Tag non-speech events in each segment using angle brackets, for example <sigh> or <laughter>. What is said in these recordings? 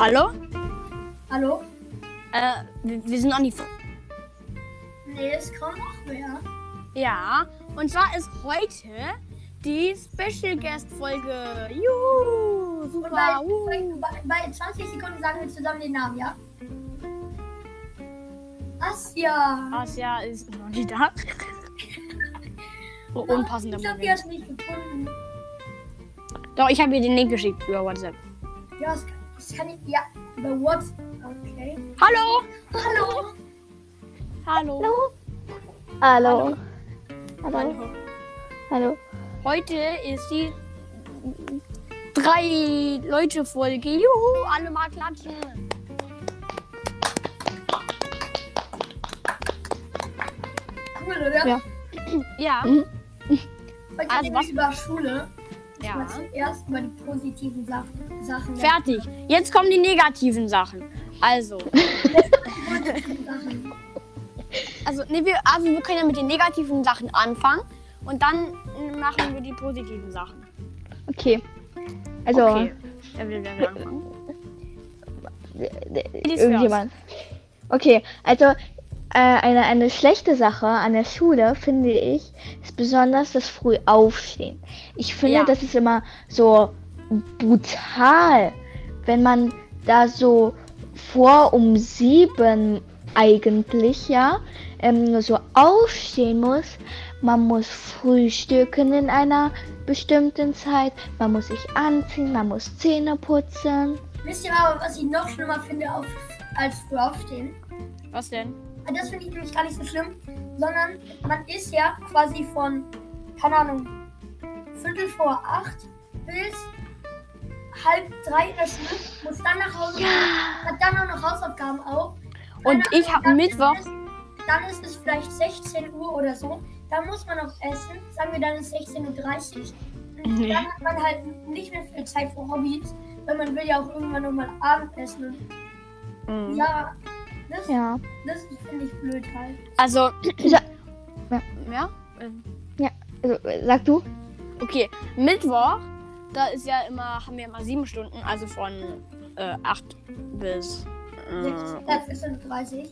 Hallo? Hallo? Äh, wir, wir sind an die. Nee, es kommt noch wer. Ja, und zwar ist heute die Special Guest Folge. Juhu! Super! bei, Uh. bei, bei 20 Sekunden sagen wir zusammen den Namen, ja? Asja. Asja ist noch nicht da. oh, unpassender Ich hab die Moment. jetzt nicht gefunden. Doch, ich habe ihr den Link geschickt über WhatsApp. Ja, das kann, das kann ich. Ja, über WhatsApp. Okay. Hallo! Hallo. Hallo! Hallo. Hallo. Hallo. Hallo. Heute ist die drei Leute Folge. Juhu! Alle mal klatschen. Cool, oder? Ja. Ja. Mhm. Heute Also was- wir über Schule. Ja. Mal zuerst über die positiven Sachen. Sachen Fertig. Jetzt kommen die negativen Sachen. Also, <laughs> Sachen. also, nee, wir, also wir können ja mit den negativen Sachen anfangen und dann machen wir die positiven Sachen. Okay. Also, Okay. Wer will wer will anfangen? <laughs> irgendjemand. Okay, also eine, eine schlechte Sache an der Schule, finde ich, ist besonders das früh aufstehen. Ich finde, Ja. das ist immer so brutal, wenn man da so vor um sieben eigentlich, ja, ähm, so aufstehen muss. Man muss frühstücken in einer bestimmten Zeit, man muss sich anziehen, man muss Zähne putzen. Wisst ihr aber, was ich noch schlimmer finde auf, als früh aufstehen? Was denn? Das finde ich nämlich gar nicht so schlimm, sondern man ist ja quasi von, keine Ahnung, Viertel vor acht bis halb drei in der Schule, muss dann nach Hause gehen, hat dann auch noch Hausaufgaben auf. Und Keine ich habe dann Mittwoch. Ist dann ist es vielleicht 16 Uhr oder so. Dann muss man noch essen. Sagen wir, dann ist 16.30 Uhr. Nee. Dann hat man halt nicht mehr viel Zeit für Hobbys, weil man will ja auch irgendwann nochmal Abendessen. Und Mhm. ja, das, Ja. das finde ich blöd halt. Also, Ja. ja. ähm, Also, sag du? Okay, Mittwoch, da ist ja immer, haben wir immer sieben Stunden, also von äh, 8 bis. Äh, 16.30 Uhr.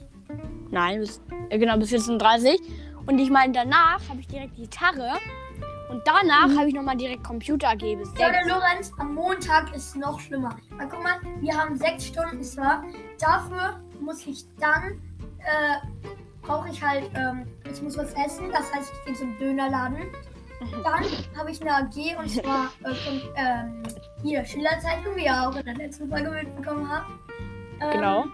nein, bis, äh, genau, bis 14.30 Und ich meine, danach habe ich direkt Gitarre. Und danach habe ich nochmal direkt Computer AG bis Ja, der 6. Lorenz, am Montag ist es noch schlimmer. Weil guck mal, wir haben sechs Stunden zwar. Dafür muss ich dann, äh, brauche ich halt, ähm, ich muss was essen. Das heißt, ich gehe zum Dönerladen. Dann habe ich eine AG und zwar äh, von, ähm, hier, Schülerzeitung, wie ihr auch in der letzten Folge mitbekommen habt. Ähm, Genau,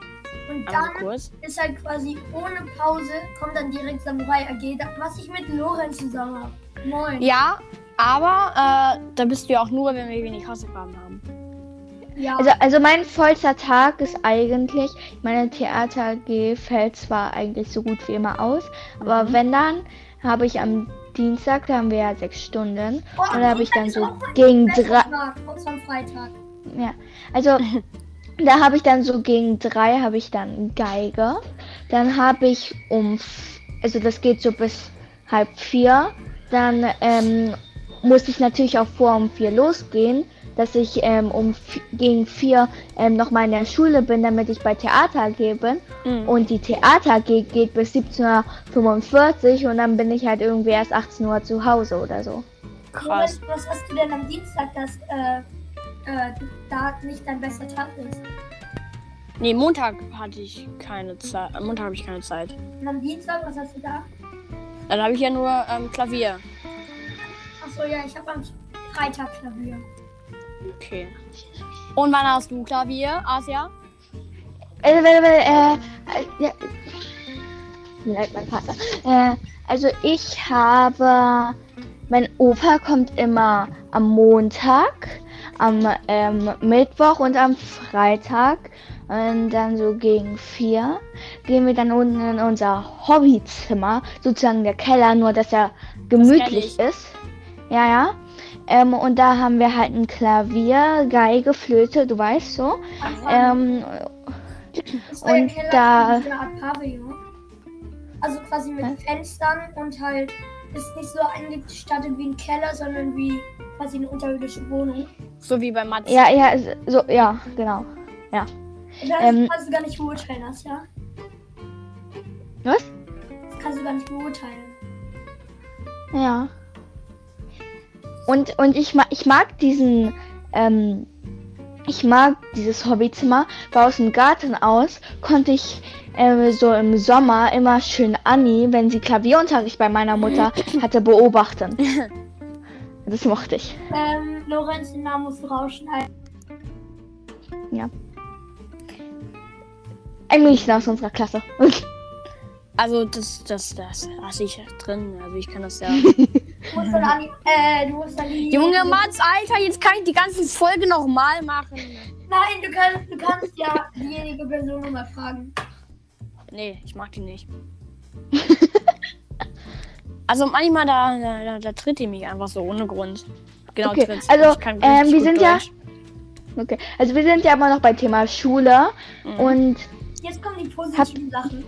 Und dann ist halt quasi ohne Pause, kommt dann direkt Samurai AG, was ich mit Lorenz zusammen habe. Moin. Ja, aber äh, da bist du ja auch nur, wenn wir wenig Hausaufgaben haben. Ja. Also, also mein vollster Tag ist eigentlich, meine Theater AG fällt zwar eigentlich so gut wie immer aus, aber Mhm. wenn dann, habe ich am Dienstag, da haben wir ja sechs Stunden, Oh, und da habe <laughs> ich dann so gegen drei, Freitag. ja, also da habe ich dann so gegen drei habe ich dann Geige, dann habe ich um, also das geht so bis halb vier, dann ähm, muss ich natürlich auch vor um vier losgehen, dass ich ähm, um gegen vier ähm, noch mal in der Schule bin, damit ich bei Theater bin. Mhm. Und die Theater AG geht bis 17.45 Uhr und dann bin ich halt irgendwie erst 18 Uhr zu Hause oder so. Krass. Lorenz, was hast du denn am Dienstag, dass äh, äh, da nicht dein bester Tag ist? Nee, Montag hatte ich keine Zeit. Am Montag habe ich keine Zeit. Und am Dienstag, was hast du da? Dann habe ich ja nur ähm, Klavier. Achso, ja, ich habe am Freitag Klavier. Okay. Und wann hast du Klavier, Asia? Äh, äh, äh, ja. Leid, mein Vater. Äh, also ich habe, mein Opa kommt immer am Montag, am ähm, Mittwoch und am Freitag. Und dann so gegen vier gehen wir dann unten in unser Hobbyzimmer, sozusagen der Keller, nur dass er gemütlich kenn ist. Ja, ja. Ähm, und da haben wir halt ein Klavier, Geige, Flöte, du weißt so. Ähm, und Keller da- Pavillon. Also quasi mit Hä? Fenstern und halt ist nicht so eingestattet wie ein Keller, sondern wie quasi eine unterirdische Wohnung. So wie bei Matze. Ja, ja, so, ja, genau. Ja. Das Ähm, kannst du gar nicht beurteilen, das, ja? Was? Das kannst du gar nicht beurteilen. Ja. Und, und ich, mag ich mag diesen, ähm, ich mag dieses Hobbyzimmer, weil aus dem Garten aus konnte ich ähm, so im Sommer immer schön Anni, wenn sie Klavierunterricht bei meiner Mutter hatte, beobachten. <laughs> Das mochte ich. Ähm, Lorenz, den Namen musst du rausschneiden. Ein Mädchen aus unserer Klasse. <laughs> Also das, das, das lasse ich drin. Also ich kann das ja. <laughs> Du musst dann an die, äh, du musst dann die... Junge Mats, Alter, jetzt kann ich die ganze Folge nochmal machen. Nein, du kannst, du kannst ja diejenige Person nochmal fragen. Nee, ich mag die nicht. <laughs> also manchmal da, da, da, da tritt die mich einfach so ohne Grund. Genau, Okay, tritt. also, Ich kann ähm, wir sind ja- Deutsch. Okay, also wir sind ja immer noch bei Thema Schule Mhm. und Jetzt kommen die positiven Sachen.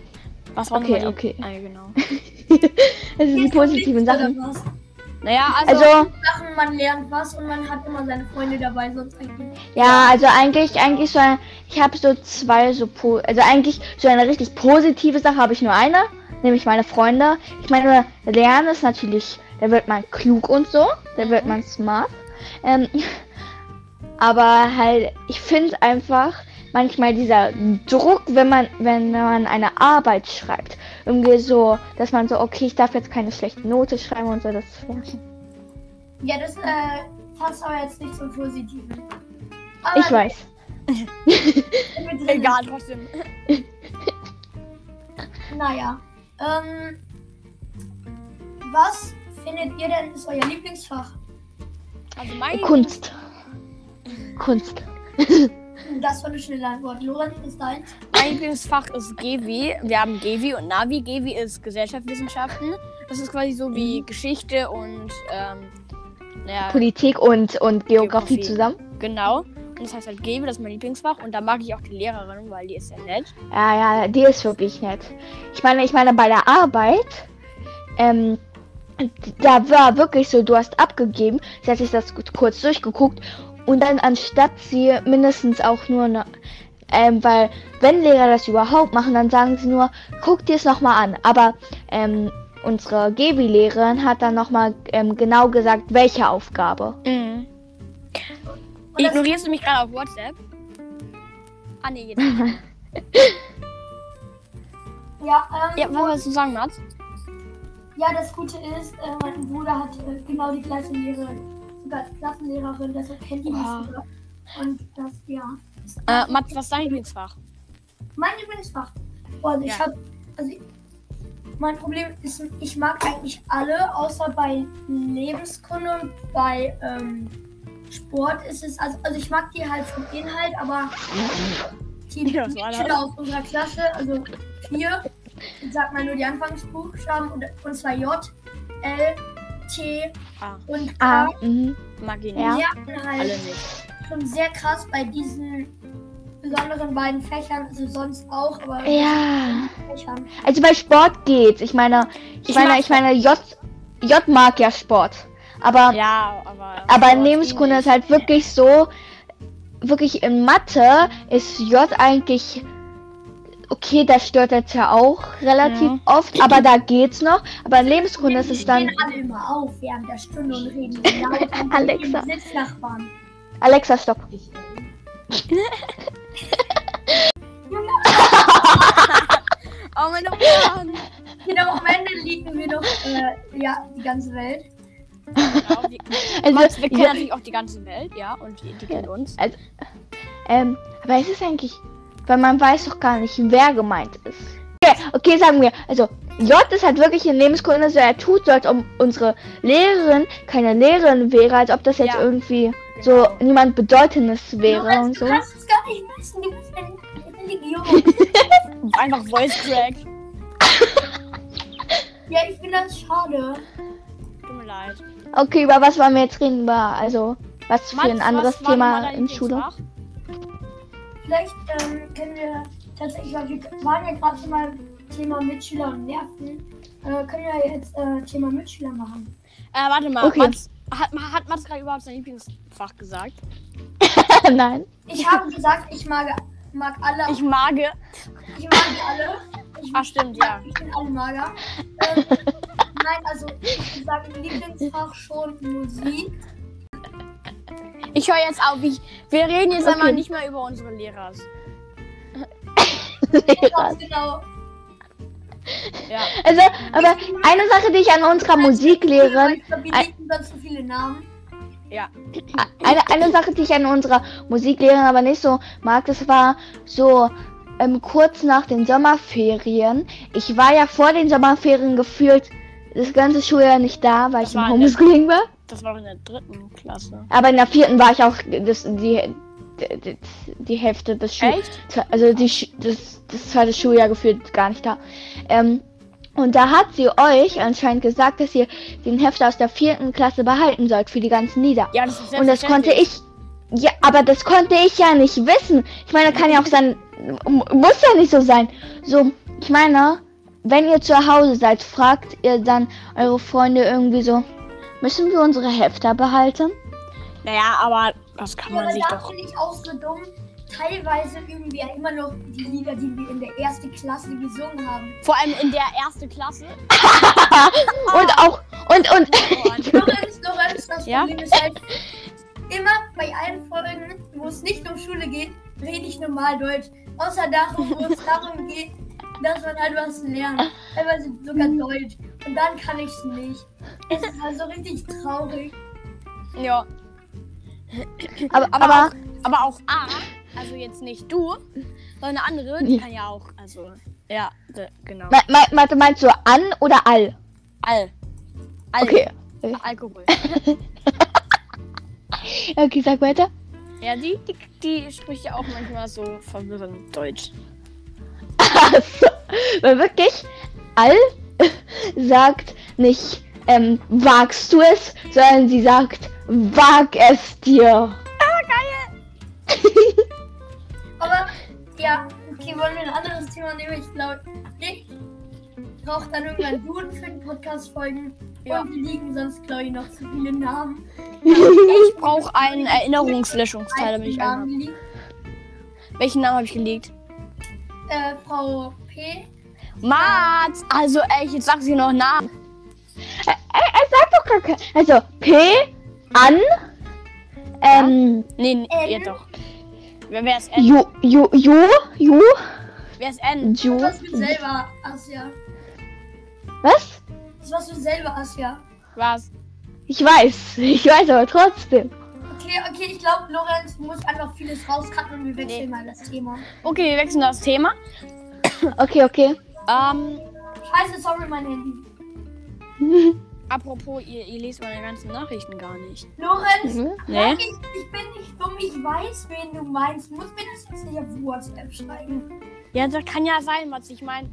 Was waren Okay, okay. Ah, genau. <laughs> also die positiven Sachen. Naja, also, Also, Sachen, man lernt was und man hat immer seine Freunde dabei, sonst eigentlich ja, also eigentlich, eigentlich so ein, ich habe so zwei so, also eigentlich so eine richtig positive Sache habe ich nur eine, nämlich meine Freunde. Ich meine, lernen ist natürlich, da wird man klug und so, da wird man smart. Ähm, <laughs> aber halt, ich finde einfach manchmal dieser Druck, wenn man, wenn man eine Arbeit schreibt, irgendwie so, dass man so, okay, ich darf jetzt keine schlechte Note schreiben und so, das Ja, das äh, passt aber jetzt nicht zum Positiven. Aber ich weiß. <laughs> egal, trotzdem. Naja. Ähm, was findet ihr denn ist euer Lieblingsfach? Also mein Kunst. Kunst. Das war eine schnelle Antwort. Lorenz ist deins. Mein Lieblingsfach ist GW. Wir haben GW und Navi. GW ist Gesellschaftswissenschaften. Das ist quasi so wie Mhm. Geschichte und ähm, naja, Politik und, und Geografie Geografie. zusammen. genau. Und das heißt halt GW, das ist mein Lieblingsfach. Und da mag ich auch die Lehrerin, weil die ist sehr nett. Ja, ja, die ist wirklich nett. Ich meine, ich meine, bei der Arbeit, ähm, da war wirklich so, du hast abgegeben, sie hat sich das kurz durchgeguckt und dann anstatt sie mindestens auch nur ähm, weil wenn Lehrer das überhaupt machen, dann sagen sie nur, guck dir es nochmal an. Aber ähm, unsere Gebi-Lehrerin hat dann nochmal ähm, genau gesagt, welche Aufgabe. Mhm. Ignorierst du mich gerade auf WhatsApp? Ah, nee, nicht. <laughs> ja, ähm, Ja, was wolltest du sagen, Mats? ja, das Gute ist, äh, mein Bruder hat äh, genau die gleiche Lehrerin, sogar als Klassenlehrerin, deshalb kennt die mich Wow. sogar. Und das, ja. Äh, Mats, was ist dein Lieblingsfach? Mein Lieblingsfach. Also ich Ja. habe, also ich, mein Problem ist, ich mag eigentlich alle, außer bei Lebenskunde und bei ähm, Sport ist es, also, also ich mag die halt vom Inhalt, aber die Ja? Schüler aus unserer Klasse, also vier, ich sag mal nur die Anfangsbuchstaben und, und zwar J, L, T Ah, und Ah, K. mhm. mag ich nicht. Ja. Alle halt nicht. schon sehr krass bei diesen besonderen beiden Fächern, also sonst auch, aber Ja. Also bei Sport geht's. Ich meine, ich, Ich meine, ich meine, J, J mag ja Sport. Aber, Ja, aber. aber Lebenskunde nicht. ist halt wirklich so, wirklich in Mathe ist J eigentlich, okay, das stört jetzt ja auch relativ Ja. oft, aber da geht's noch. Aber in Lebenskunde ist Die es dann, stehen alle immer auf während der Stunde und reden laut <laughs> und Alexa. Sitznachbarn. Alexa, stopp. <laughs> Oh, meine Ohren! Genau, am Ende liegen wir doch, äh, ja, die ganze Welt. Genau, wir, Also, Mats, wir kennen ja, natürlich auch die ganze Welt, ja, und die, die kennt uns. ähm, aber es ist eigentlich, weil man weiß doch gar nicht, wer gemeint ist. Okay, okay, sagen wir, also J ist halt wirklich in Lebenskunde so, er tut so, als ob unsere Lehrerin keine Lehrerin wäre, als ob das jetzt Ja. irgendwie so niemand Bedeutendes wäre Lorenz, und so. Du kannst es gar nicht wissen, du bist Religion. <laughs> Einfach Voice Crack. <laughs> ja, ich finde das schade. Tut mir leid. Okay, über was wollen wir jetzt reden? Über, also, was für ein anderes was war Thema in Schule? Lieblingsfach? Vielleicht ähm, können wir tatsächlich, weil wir waren ja gerade schon mal Thema Mitschüler und Nerven, äh, können wir jetzt äh, Thema Mitschüler machen. Äh, warte mal, Okay. Mats, hat, hat Mats gerade überhaupt sein Lieblingsfach gesagt? <laughs> Nein. Ich habe gesagt, ich mag mag alle. Ich mag. Ich mag alle. Ich, Ach, stimmt, ja. Ich bin alle mager. <laughs> Ähm, nein, also ich würde sagen, Lieblingsfach schon Musik. Ich höre jetzt auf. Ich, wir reden jetzt Okay. einmal nicht mehr über unsere Lehrer. Genau, <laughs> genau. Ja. Also, aber eine Sache, die ich an unserer Musiklehrerin, so viele Namen. Ja. eine, eine Sache, die ich an unserer Musiklehrerin aber nicht so mag, das war so ähm, kurz nach den Sommerferien. Ich war ja vor den Sommerferien gefühlt das ganze Schuljahr nicht da, weil Das ich im Homeschooling war. Das war in der dritten Klasse. Aber in der vierten war ich auch das, die, die, die Hälfte des Schuljahres. Echt? also die, das, das zweite Schuljahr gefühlt gar nicht da. Ähm, und da hat sie euch anscheinend gesagt, dass ihr den Hefter aus der vierten Klasse behalten sollt für die ganzen Lieder. Ja, das ist Und das konnte ich. Ja, aber das konnte ich ja nicht wissen. Ich meine, kann ja auch sein. Muss ja nicht so sein. So, ich meine, wenn ihr zu Hause seid, fragt ihr dann eure Freunde irgendwie so: Müssen wir unsere Hefter behalten? Naja, aber das kann Ja, man sich da doch. finde ich auch so dumm. Teilweise üben wir ja immer noch die Lieder, die wir in der ersten Klasse gesungen haben. Vor allem in der ersten Klasse. <laughs> Und auch. Und, und. Lorenz, Lorenz, <laughs> das Ja? Problem ist halt, immer bei allen Folgen, wo es nicht um Schule geht, rede ich normal Deutsch. Außer darum, wo es darum <laughs> geht, dass man halt was lernt. Teilweise sogar Deutsch. Und dann kann ich es nicht. Es ist halt so richtig traurig. Ja. aber, Aber, aber auch, aber auch A, also jetzt nicht du, sondern eine andere, die kann ja auch, also, ja, genau. Me- me- meinst du an oder all? All. All. Okay. Alkohol. <laughs> Okay, sag weiter. Ja, die, die, die spricht ja auch manchmal so verwirrend Deutsch. <laughs> Also, wirklich, all sagt nicht, ähm, wagst du es, sondern sie sagt, wag es dir. <laughs> Aber ja, okay, wollen wir ein anderes Thema nehmen? Ich glaube, ich brauche dann irgendwann <laughs> Duden für den Podcast-Folgen. Ja. Und wir liegen sonst, glaube ich, noch zu viele Namen. <laughs> Ich brauche einen Erinnerungslöschungsteil, damit ich liegen. Welchen Namen habe ich gelegt? Äh, Frau P. Mats! Also echt, jetzt sag sie noch Namen. Er, er sagt doch gar kein. Also, P, an, ähm, Nee, nee N? ja doch. Wer, ist N? Ju, Ju, Ju, Ju, Wer ist N? Ju. Das du selber, Asja. Was? Das warst du selber, Asja. Was? Ich weiß, ich weiß aber trotzdem. Okay, okay, ich glaube, Lorenz muss einfach vieles rauscutten und wir wechseln Nee. mal das Thema. Okay, wir wechseln das Thema. Okay, okay. Ähm, Scheiße, sorry, mein Handy. <laughs> apropos, ihr, ihr lest meine ganzen Nachrichten gar nicht. Lorenz, Mhm. Nee? ich, ich bin nicht dumm, ich weiß, wen du meinst. Muss mir das jetzt nicht auf WhatsApp schreiben. Ja, das kann ja sein, was ich meine.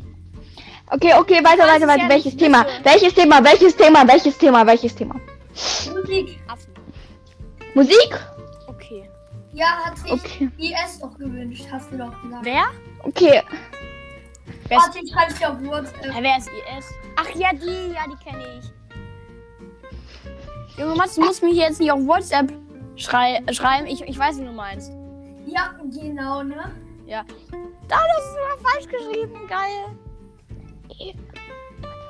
Okay, okay, weiter, weiter, weiter. ja Welches Thema? Welches Thema? Welches Thema? Welches Thema? Welches Thema? Musik. Affen. Musik? Okay. Ja, hat sich Okay. IS doch gewünscht, hast du doch gesagt. Wer? Okay. Wer ist, Warte, ich schreibe dir auf WhatsApp. äh, wer ist IS? Ach ja, die, ja, die kenne ich. Junge Mats, du musst mir hier jetzt nicht auf WhatsApp schrei schreiben. Ich, ich weiß, wie du meinst. Ja, genau, ne? Ja. Da, das ist immer falsch geschrieben. Geil. Hey,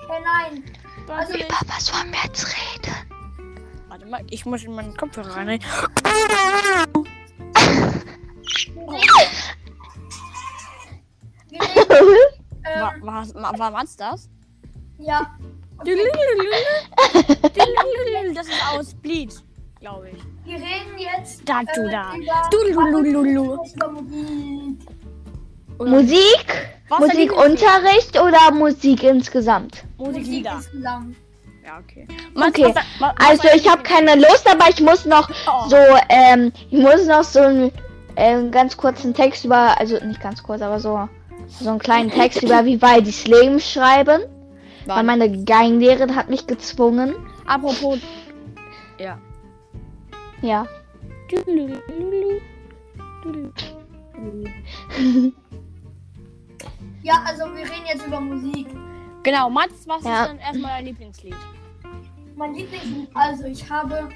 nein. Also, Über was wollen wir jetzt reden? warte mal, ich muss in meinen Kopfhörer rein. War, ähm, war, war, war das? ja. Okay. Das ist aus Bleach, glaube ich. Wir reden jetzt Da, du äh, da. über, Dululululu. Musik. Oder Musik? Was ist dein Musikunterricht oder Musik insgesamt? Musiklieder. insgesamt. Ja, okay. Okay. was- was- was Also ich habe keine Lust, aber ich muss noch Oh. so, ähm, ich muss noch so einen ähm, ganz kurzen Text über, also nicht ganz kurz, aber so, so einen kleinen Text über Vivaldis Leben schreiben. Weil Wann? meine Geigenlehrerin hat mich gezwungen. Apropos. Ja. Ja. <laughs> Ja, also wir reden jetzt über Musik. Genau, Mats, was Ja. ist denn erstmal dein Lieblingslied? Mein Lieblingslied, also ich habe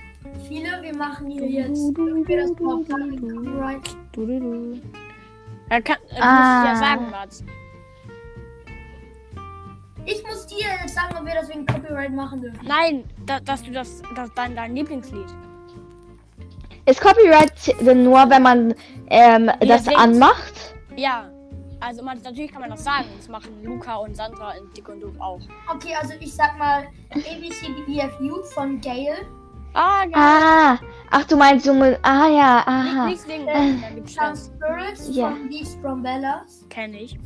viele, wir machen hier jetzt, Ja, kann, äh, du Ah. musst es ja sagen, Mats. Ich muss dir jetzt sagen, ob wir das wegen Copyright machen dürfen. Nein, da, dass du das, das dein, dein Lieblingslied. Ist Copyright denn nur, wenn man ähm, das singt. anmacht? Ja, also Mats, natürlich kann man das sagen. Das machen Luca und Sandra in Dick und Doof auch. Okay, also ich sag mal ABCDEFU von Gale. Ah, geil. Ah, ach du meinst so mit, ah ja, aha. Nicht singen, dann gibt's Some Stress. Spirits Ja. von These From Bellas. Kenn ich.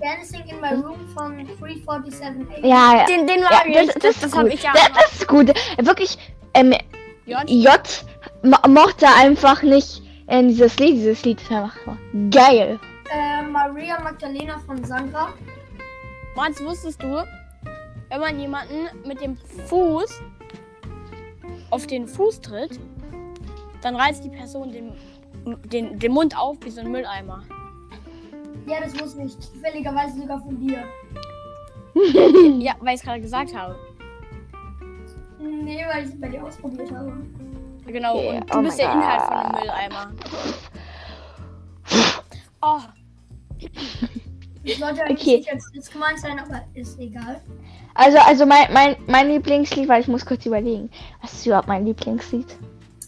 Dancing in My Room von 347 Ja, ja. Den, den Ja, mag ich. das, das, ist das hab gut. ich ja. Das, das ist gut. Wirklich, ähm, J. J mo- mochte einfach nicht äh, dieses Lied, dieses Lied ist einfach geil. Äh, Maria Magdalena von Sandra. Mats, wusstest du, wenn man jemanden mit dem Fuß auf den Fuß tritt, dann reißt die Person den, den, den Mund auf wie so ein Mülleimer. Ja, das wusste ich zufälligerweise sogar von dir. <laughs> Ja, weil ich es gerade gesagt habe. Nee, weil ich es bei dir ausprobiert habe. Genau, Okay, und du oh bist der Inhalt von dem Mülleimer. <laughs> Oh, Das sollte eigentlich Okay. nicht als gemeint sein, aber ist egal. Also, also mein, mein, mein Lieblingslied, weil ich muss kurz überlegen. Was ist überhaupt mein Lieblingslied?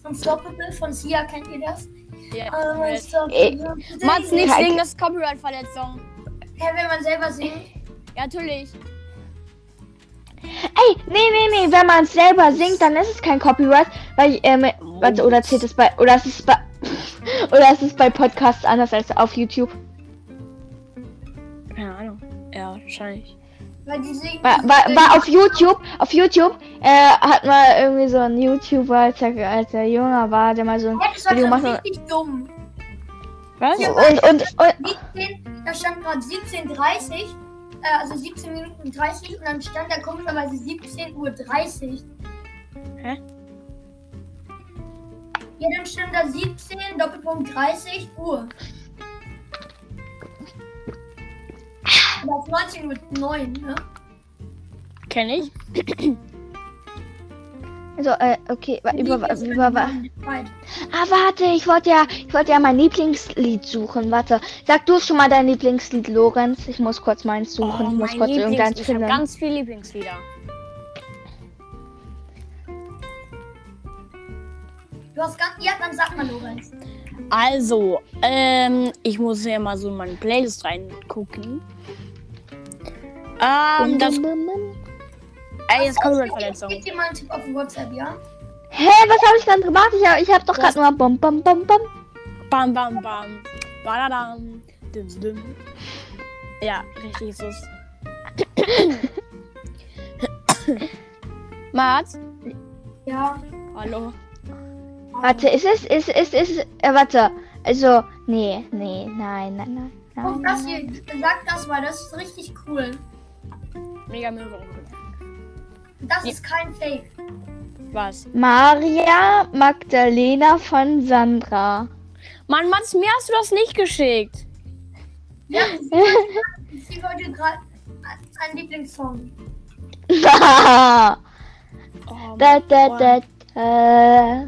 Unstoppable von Sia, kennt ihr das? ja. Unstoppable. Mats, nicht Kein- singen, das ist Copyright-Verletzung. Hä, wenn man selber singt? Ja, natürlich. Ey, nee, nee, nee, wenn man es selber singt, dann ist es kein Copyright, weil, ähm, warte, oder zählt es bei, oder ist es bei, <laughs> oder ist es bei Podcasts anders als auf YouTube? Keine Ahnung. Ja, wahrscheinlich. Weil die singen. War, war, war auf YouTube, auf YouTube, äh, hat mal irgendwie so ein YouTuber, als er, als er jünger war, der mal so ein Ja, das war Video schon macht. richtig dumm. Was? Ja. Und, und, und, 17, da stand gerade 17.30 äh, also 17 Minuten 30 und dann stand da komischerweise 17.30 Uhr. Hä? Ja, dann stand da 17 Doppelpunkt 30 Uhr. Auf 19 Uhr 9, ne? Kenn ich. <clears throat> also, äh, okay, wa- über, ist über, über. Ah, warte, ich wollte ja, ich wollte ja mein Lieblingslied suchen. Warte, sag du schon mal dein Lieblingslied, Lorenz. Ich muss kurz meins suchen. ich muss Oh, kurz Lieblings- irgendeins Ich habe finden. ganz viele Lieblingslieder. Du hast ganz. Ja, dann sag mal, Lorenz. Also, ähm, ich muss ja mal so in meine Playlist reingucken. Ähm, das, ey, jetzt kommt eine Verletzung. Gib dir mal einen Tipp auf WhatsApp, ja? Hä, was habe ich dann gemacht? Ich habe ich hab doch gerade nur bum bum bum bum. Bam, bam, bam. Badadam. Dim, dim. Ja, richtig ist es. <coughs> Mats? Ja. Hallo. Warte, ist es, ist, ist, ist, äh, warte. Also, nee, nee, nein, nein, nein. Guck nein, das nein. hier. Sag das mal, das ist richtig cool. Mega Möwe. Das Ja. ist kein Fake. Was? Maria Magdalena von Sandra. Mann, Mats, mir hast du das nicht geschickt. Ja, <laughs> sie wollte- gerade einen Lieblingssong. da, <laughs> Oh, da, da, da.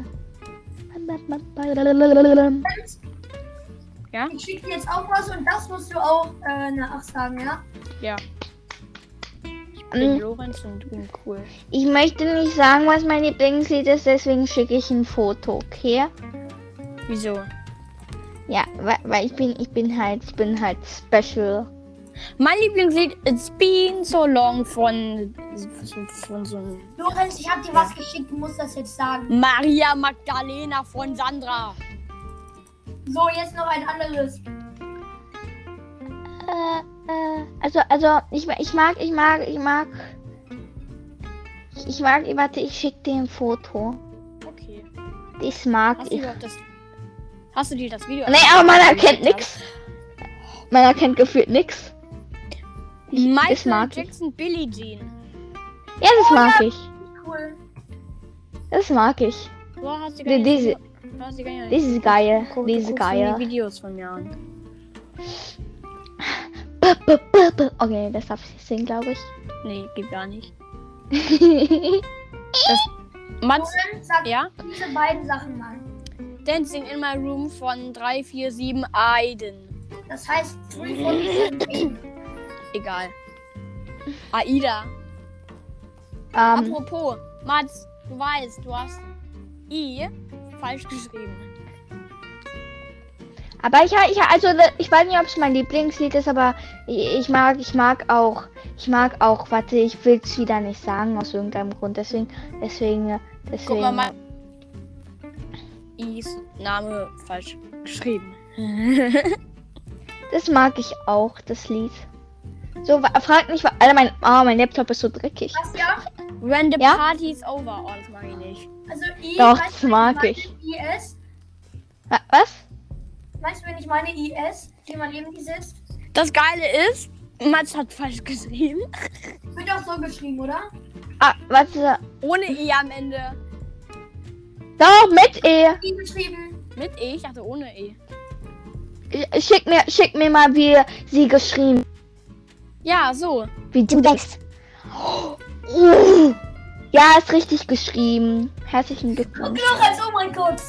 Ja? Ich schicke dir jetzt auch was und das musst du auch äh, nachsagen, ja? Ja. Ich bin Mm. Lorenz und du bin cool. Ich möchte nicht sagen, was mein Lieblingslied ist, deswegen schicke ich ein Foto, okay? Wieso? Ja, weil, weil ich bin, ich bin halt, ich bin halt special. Mein Lieblingslied It's Been So Long von, von, von so einem Lorenz, ich habe dir was geschickt, du musst das jetzt sagen. Maria Magdalena von Sandra. So, jetzt noch ein anderes. Äh, äh, also, also, ich, ich mag, ich mag, ich mag. Ich, ich mag, warte, ich schicke dir ein Foto. Okay. Das mag Hast du ich. überhaupt das. Hast du dir das Video Nee, aber man erkennt nix. Man erkennt gefühlt nix. Ich, das Michael mag ich. Jackson, Billie Jean. Ja, das mag ich. Cool. Das mag ich. Du hast Die- gar nicht. diese- du hast die gar nicht. Das ist geil. Guck, Das du ist geil. die Videos von mir an. <laughs> Okay, das darf ich nicht singen, glaube ich. Nee, geht gar nicht. <laughs> Mats, Lorenz, sag ja? diese beiden Sachen mal. Dancing in My Room von 347 Aiden. Das heißt, 347. Egal. <laughs> Aida. Ähm, Apropos, Mats, du weißt, du hast I falsch geschrieben. aber ich, ich also ich weiß nicht, ob es mein Lieblingslied ist, aber ich, ich mag ich mag auch ich mag auch, warte, ich will es wieder nicht sagen aus irgendeinem Grund, deswegen deswegen deswegen Guck mal, mein Is Name falsch geschrieben. <laughs> das mag ich auch, das Lied. So, frag nicht, Alter, mein, oh, mein Laptop ist so dreckig. Was ja? When the Ja? party is over. Oh, das mag ich nicht. Also I. Doch, weißt das mag ich. IS. Wa- Was? Weißt du, wenn ich meine IS, die man neben sitzt? Das Geile ist, Mats hat falsch geschrieben. Wird auch so geschrieben, oder? Ah, warte. Ohne E am Ende. Doch, mit E. I geschrieben. Mit E? Ich dachte ohne E. Schick mir, schick mir mal, wie sie geschrieben. Ja, so. Wie du denkst. Ja, ist richtig geschrieben. Herzlichen Und Glückwunsch. noch als, oh mein Gott.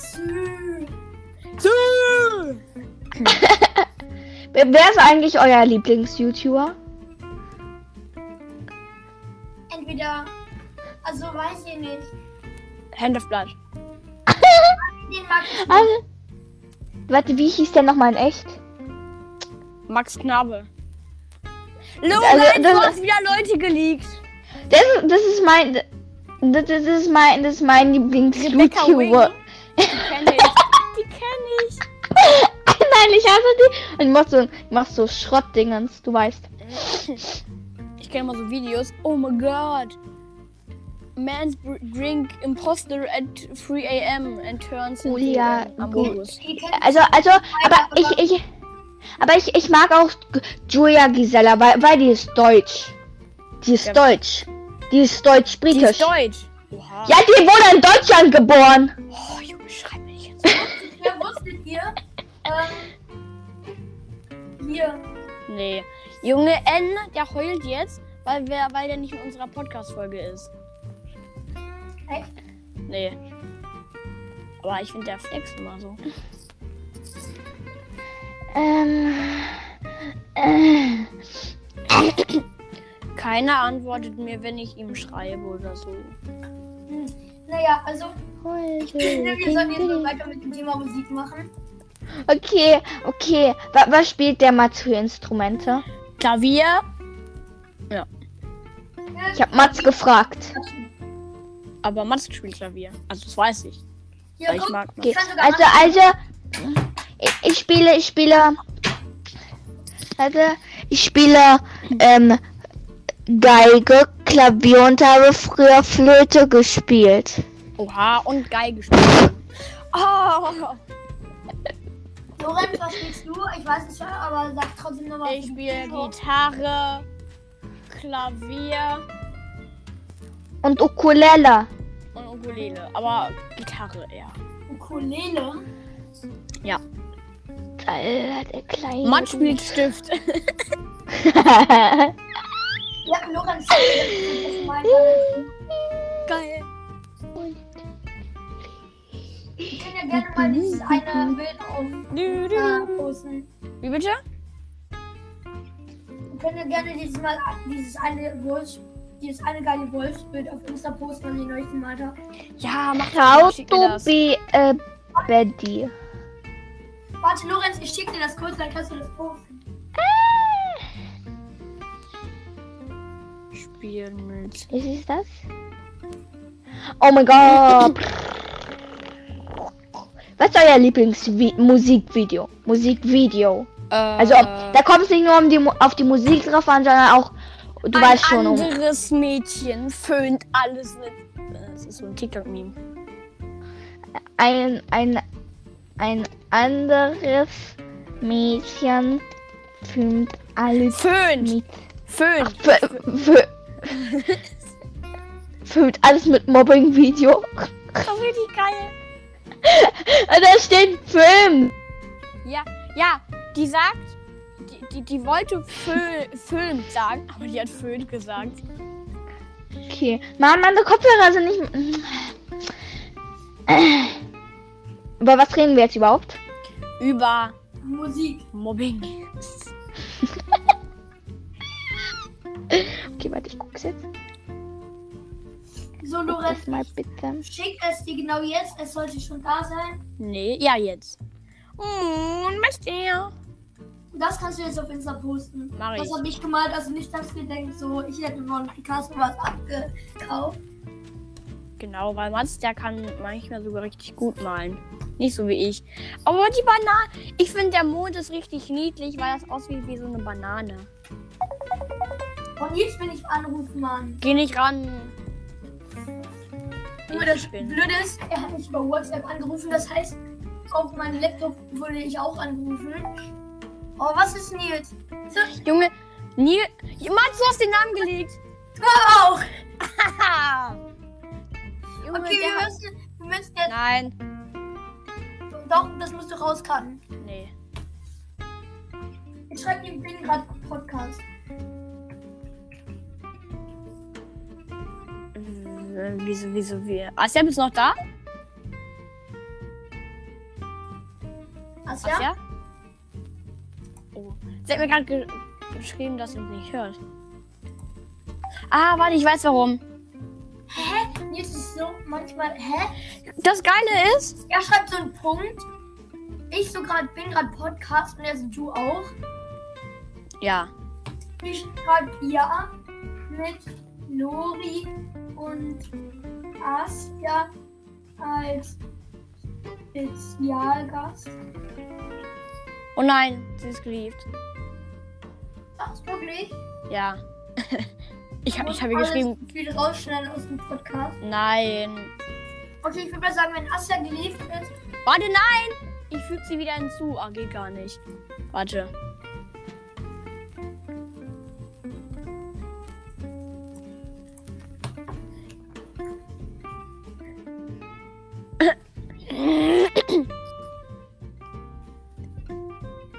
Wer <laughs> wer ist eigentlich euer Lieblings-YouTuber? Entweder, also weiß ich nicht. Hand of Blood. Den mag ich nicht. Also, warte, wie hieß der nochmal in echt? Max Knabe. Lorenz, Also, du hast wieder Leute geleakt. Das, ist- das ist mein. Das, das ist mein, das ist mein Lieblings-YouTuber. <laughs> Die kenne ich. Die kenne ich. <laughs> Nein, ich hasse die. Und ich mach so, ich mach so Schrottdingens, du weißt. Ich kenne immer so Videos. Oh my god. Man's drink imposter at 3 a.m. and turns into Ja, gut. Also, also, aber ich, ich, aber ich, ich mag auch Julia Gisela, weil, weil die ist deutsch. Die ist Ja. deutsch. Die ist Die deutsch-britisch. ist deutsch. Oha. Ja, die wurde in Deutschland geboren. Oh, Junge, schreib mir nicht jetzt. <laughs> Wer wusstet ihr? Ähm, hier. Nee. Junge N, der heult jetzt, weil, wir, weil der nicht in unserer Podcast-Folge ist. Echt? Nee. Aber ich finde, der flext immer so. Ähm, äh, Keiner antwortet mir, wenn ich ihm schreibe oder so. Hm. Naja, also, wir sollten jetzt mal weiter mit dem Thema Musik machen. Okay, okay. Was, was spielt der Mats für Instrumente? Klavier. Ich habe Mats gefragt. Aber Mats spielt Klavier. Also das weiß ich. Weil ich mag Okay. kann sogar Also, also, ich, ich spiele, ich spiele, also, ich spiele ähm, Geige, Klavier und habe früher Flöte gespielt. Oha, und Geige spielen. Oh, Lorenz, was spielst du? Ich weiß es schon, aber sag trotzdem nochmal. ich spiele Gitarre, Klavier Und Ukulele. und Ukulele. Aber Gitarre eher. Ukulele. Alter, der kleine. Mats spielt Stift. <laughs> Ja, Lorenz. Geil. Wir können ja gerne mal dieses eine Bild auf äh, posten. Wie bitte? Wir können ja gerne dieses Mal dieses eine Wolf, dieses eine geile Wolfsbild auf Insta posten, was ich neulich gemalt habe. Ja, mach How das. Schick mir to das. be a Betty. Warte, Lorenz, ich schicke dir das kurz, dann kannst du das posten. Spielen mit. Ist es das? Oh mein Gott. <laughs> Was ist euer Lieblingsmusikvideo? Musikvideo. Äh, Also da kommt es nicht nur um die, auf die Musik drauf an, sondern auch, du ein weißt schon, um, anderes Mädchen föhnt alles mit. Das ist so ein TikTok-Meme. ein, ein, ein anderes Mädchen filmt alles Föhnt! mit. Föhnt! F- f- filmt alles mit Mobbing-Video. Das ist richtig geil. <laughs> Da steht Film. Ja, ja, die sagt, die, die, die wollte Fö Föhnt sagen, aber die hat Föhnt gesagt. Okay. Mann, meine Kopfhörer sind nicht. <sniffs> Über was reden wir jetzt überhaupt? Über Musik. Mobbing. <laughs> Okay, warte, ich guck's jetzt. So, Lorenz, mal bitte. schick es dir genau jetzt. Es sollte schon da sein. Nee, ja, jetzt. Oh, Mist, ja. Das kannst du jetzt auf Insta posten. Mach Das ich. habe ich gemalt, also nicht, dass wir denken, so, ich hätte von Picasso was abgekauft. Genau, weil Mats, der kann manchmal sogar richtig gut malen. Nicht so wie ich. Aber die Banane. Ich finde, der Mond ist richtig niedlich, weil das aussieht wie so eine Banane. Und jetzt will ich anrufen, Mann. Geh nicht ran. Nur das Ich bin. Blöde ist, er hat mich über WhatsApp angerufen, das heißt, auf meinem Laptop wurde ich auch angerufen. Oh, was ist? So, Junge, nie. Mats, du hast den Namen gelegt. du auch! <laughs> Junge, Okay, wir müssen, wir müssen jetzt. Nein. Doch, das musst du rauskarten. Nee. Ich schreibe ihm bin gerade Podcast. Äh, Wieso, wieso, wie? Asja, bist du noch da? Asja? Asja? Oh. Sie hat mir gerade ge geschrieben, dass sie mich nicht hört. Ah, warte, ich weiß warum. Manchmal. Hä? Das Geile ist, Er schreibt so einen Punkt. Ich so gerade bin gerade Podcast und er so du auch. ja, Ich schreibe ja mit Lori und Asja als Spezialgast. oh nein, sie ist geliebt. Das wirklich? Ja. <laughs> ich habe Muss ich hab ihr alles geschrieben, Viel rausschneiden aus dem Podcast. nein. Okay, ich würde mal sagen, wenn Asja geliebt ist, Warte, nein! Ich füge sie wieder hinzu. Ah, geht gar nicht. Warte.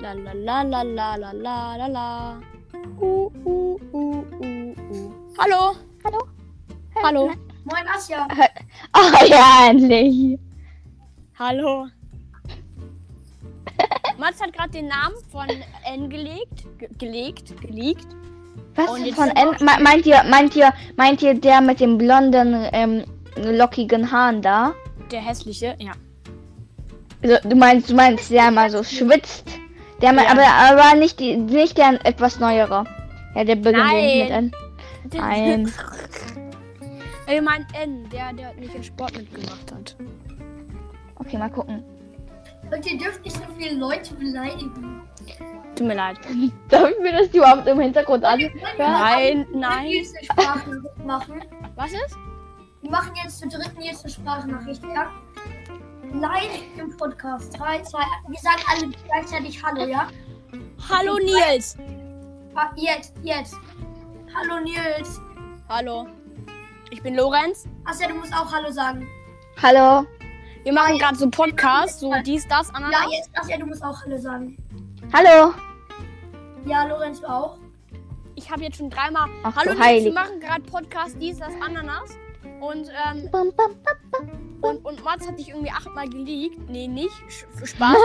La la la la la la la la uh, uh, uh, uh. Hallo? Hallo? Hallo? moin Asja. Oh ja, endlich. Hallo. Mats hat gerade den Namen von N gelegt. Ge gelegt. Gelegt. Was Und von N me- meint ihr, meint ihr, meint ihr der mit dem blonden, ähm, lockigen Haaren da? Der hässliche, ja. Also, du meinst, du meinst, der mal so schwitzt. Der mal, Ja. aber, aber nicht die, nicht der etwas neuere. Ja, der beginnt Nein. mit N. Nein. Ich <laughs> mein N, der, der nicht in Sport mitgemacht hat. Okay, mal gucken. Und ihr dürft nicht so viele Leute beleidigen. Tut mir leid. <laughs> Darf ich mir das überhaupt im Hintergrund an? Nein, Wir nein. machen. Was ist? Wir machen jetzt zur dritten jetzt eine Sprachnachricht, ja? Live im Podcast. 3, 2, wir sagen alle gleichzeitig Hallo, ja? Hallo Nils. Ah, Jetzt, jetzt. Hallo Nils. Hallo. Ich bin Lorenz. Asja, du musst auch Hallo sagen. Hallo? Wir machen gerade so Podcast, so dies, das, Ja, Ananas. jetzt, Asja, du musst auch Hallo sagen. Hallo? Ja, Lorenz, du auch. Ich habe jetzt schon dreimal. Ach Hallo du Nils, wir machen gerade Podcast, dies, das, Ananas. Und, ähm, Bam, bam, bam. und, und Mats hat dich irgendwie achtmal geleakt. Nee, nicht. Spaß.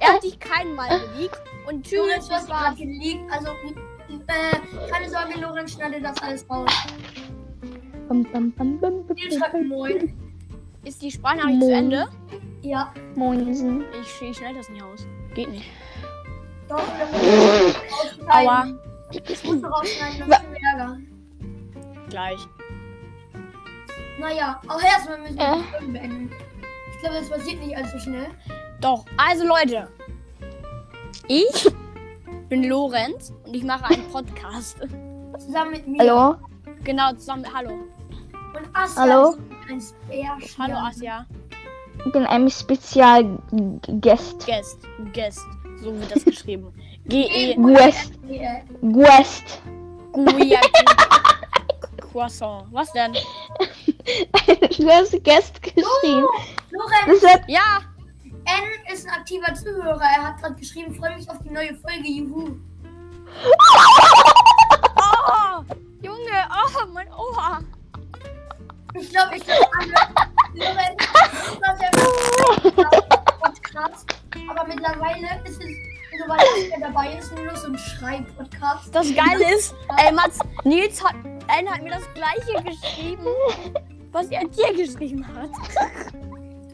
Er hat, <laughs> dich keinmal geleakt. Und das gerade war's. geleakt. Also, äh, keine Sorge, Lorenz schneidet das alles raus. Bam, bam, bam, bam, bam, Nils schreibt Moin. Ist die Sprachnachricht zu Moin. Ende? Ja, Moinsen. Ich, ich schnell das nicht aus. Geht nicht. doch, dann musst du rausschneiden. Aua. Das musst du rausschneiden, dann kriegen wir Ärger. Gleich. Naja, auch erstmal müssen wir Äh. die Folge beenden. Ich glaube, das passiert nicht allzu schnell. Doch, also Leute. Ich bin Lorenz und ich mache einen Podcast. <laughs> Zusammen mit mir. Hallo? Genau, zusammen. Hallo. Und Asja Hallo? ist ein Bärchen. Hallo, Asja. Ich bin ein Spezialgast. Guest. Guest. So wird das geschrieben. <laughs> G-E. Guest. Guest. Guia. <laughs> Croissant. Was denn? Du hast Guest geschrieben. Lorenz, Ja. N ist ein aktiver Zuhörer. Er hat gerade geschrieben, freue mich auf die neue Folge. Juhu. Oh, Junge. Oh, mein Oha. Ich glaube, ich glaube alle. Podcast. Aber mittlerweile ist es Also, das ja dabei ist, nur so ein Schrei-Podcast. Das Geile ist, ey, Mats, Nils hat, hat mir das gleiche geschrieben, was er dir geschrieben hat.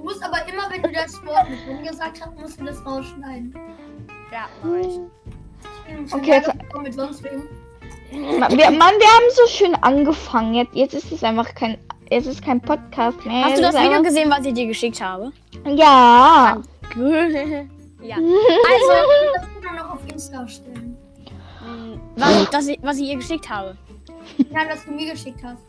Du musst aber immer, wenn du das Wort mit Rum gesagt hast, musst du das rausschneiden. Ja, mach ich. Ich bin schon Okay, jetzt- mit sonst wem. Ma- Wir, Mann, wir haben so schön angefangen. Jetzt, jetzt ist es einfach kein. Jetzt ist kein Podcast mehr. Hast du Es das Video gesehen, was ich dir geschickt habe? Ja. ja. Also, Das kann man noch auf Insta stellen. mh, was, das, ich- was ich ihr geschickt habe. Nein, was du mir geschickt hast.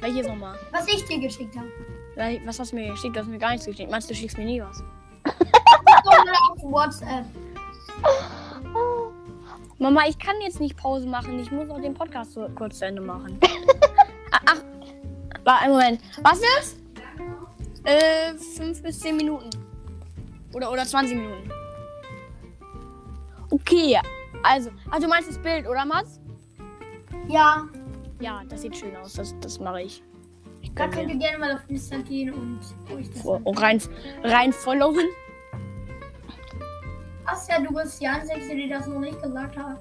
Welches nochmal? Was ich dir geschickt habe. Was hast du mir geschickt? Du hast mir gar nichts geschickt. Meinst du, du schickst mir nie was? Auf WhatsApp. Mama, ich kann jetzt nicht Pause machen. Ich muss auch den Podcast so kurz zu Ende machen. <laughs> Ach, war ein Moment. Was ist? Äh, fünf bis zehn Minuten. Oder, oder 20 Minuten. Okay, also. Ach, du meinst das Bild, oder Mats? Ja, Ja, das sieht schön aus. Das, das mache ich. Da könnt ihr gerne mal auf Insta gehen und euch das oh, rein, rein followen. Ach ja, du bist die Einzige, die das noch nicht gesagt hat.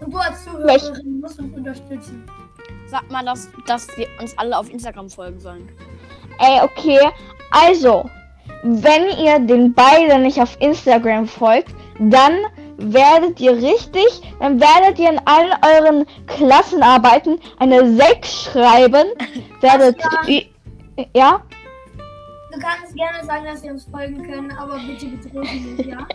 Und du als Zuhörerin musst uns unterstützen. Sag mal, dass, dass wir uns alle auf Instagram folgen sollen. Ey, okay. Also, wenn ihr den beiden nicht auf Instagram folgt, dann werdet ihr richtig, dann werdet ihr in allen euren Klassenarbeiten eine 6 schreiben. <laughs> werdet i- ja? Du kannst gerne sagen, dass sie uns folgen können, aber bitte bedrücken mich, ja? <laughs>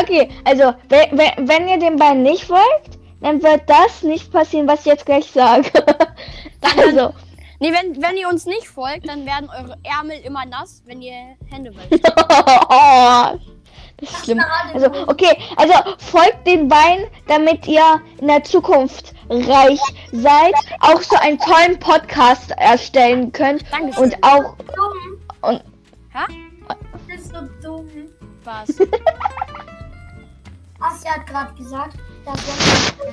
Okay, also wenn, wenn, ihr den beiden nicht folgt, dann wird das nicht passieren, was ich jetzt gleich sage. <laughs> also, Nee, wenn, wenn ihr uns nicht folgt, dann werden eure Ärmel immer nass, wenn ihr Hände wäscht. Das ist schlimm. Also, okay, also folgt den beiden, damit ihr in der Zukunft reich seid, auch so einen tollen Podcast erstellen könnt Dankeschön. und auch und Hä? Das ist so dumm. Was? <laughs> Asja hat gerade gesagt, dass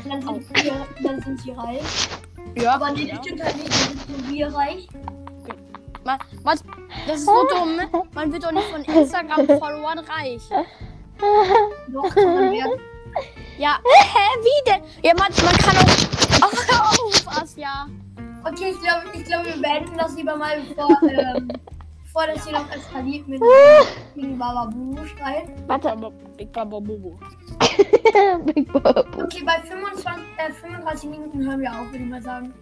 wenn dann sind, wir, dann sind sie reich. Ja, Aber ja. halt nicht, dann sind nur wir reich. Ma- Was? Das ist so <laughs> dumm. Man wird doch nicht von Instagram-Followern reich. Doch, man werden. Ja, hä, wie denn? Ja, man, man kann auch. Oh, hör auf, Asja. Okay, ich glaube, ich glaube, wir beenden das lieber mal, bevor, <laughs> ähm, bevor das hier noch eskaliert mit gegen Bababu schreit. warte. Aber Big Baba Bobo. <laughs> Big Bobo. Okay, bei 25, äh, 35 Minuten hören wir auf, würde ich mal sagen.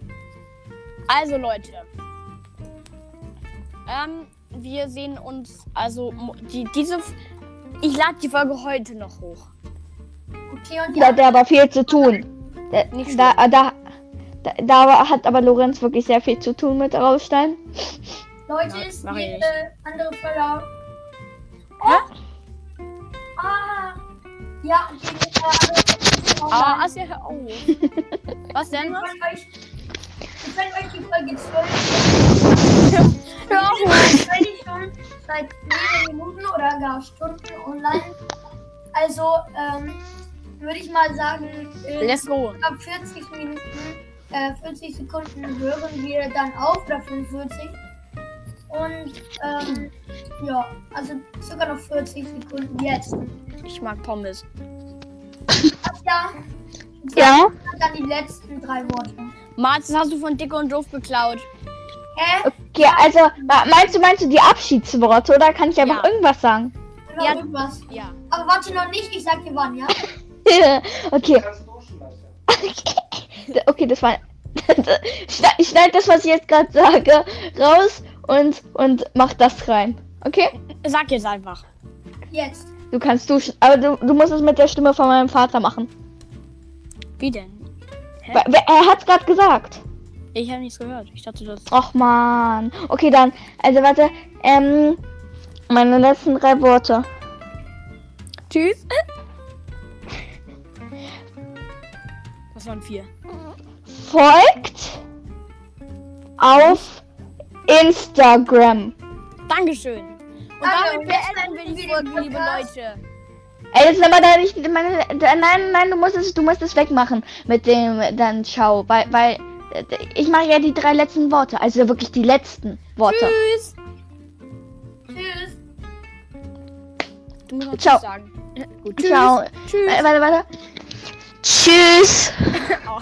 Also, Leute. Ähm, wir sehen uns. Also, die, diese. F- Ich lade die Folge heute noch hoch. Okay, und Da ja, hat er aber viel zu tun. Da, Nicht da, da, da, da hat aber Lorenz wirklich sehr viel zu tun mit Rausstein. Leute, Ja, ist mach die ich äh, andere Folge. Hä? Ah! Ja, die äh, andere Folge. Ah, hör auf. <laughs> Was denn? Was? könnt euch, euch die Folge 12 Hör auf. <laughs> wahrscheinlich schon seit Minuten oder gar Stunden online. Also, ähm, würde ich mal sagen, äh, Let's go. ab 40 Minuten, äh, 40 Sekunden hören wir dann auf, oder 45. Und, ähm, ja, also sogar noch 40 Sekunden jetzt. Ich mag Pommes. Ach ja, Ja? dann die letzten drei Worte. Marz, das hast du von Dick und Doof geklaut. Hä? Okay, also meinst du, meinst du die Abschiedsworte oder kann ich einfach Ja. irgendwas sagen? Ja. irgendwas. Ja. Aber warte noch nicht, ich sag dir wann, ja? <laughs> okay. <laughs> Okay, das war. <laughs> Schneid, ich schneid das, was ich jetzt gerade sage, raus und, und mach das rein. Okay? Sag jetzt einfach. Jetzt. Du kannst duschen. Aber du, du musst es mit der Stimme von meinem Vater machen. Wie denn? Weil Er hat's gerade gesagt. Ich habe nichts gehört. Ich dachte, das. Och man. Okay, dann. Also warte. Ähm. Meine letzten drei Worte. Tschüss. Das waren vier. Folgt auf Instagram. Dankeschön. Und Danke, damit beenden wir die Folge, liebe. Leute. Ey, das ist aber da nicht meine. Da, nein, nein, du musst es, du musst es wegmachen mit dem dann Ciao, weil, weil ich mache ja die drei letzten Worte, also wirklich die letzten Worte. Tschüss. Tschüss. Du musst Ciao. Tschüss sagen. Gut, Ich auch. Tschüss. Warte, warte, warte. Tschüss. <laughs>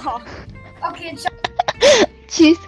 Oh. Okay, ciao. <laughs> Tschüss.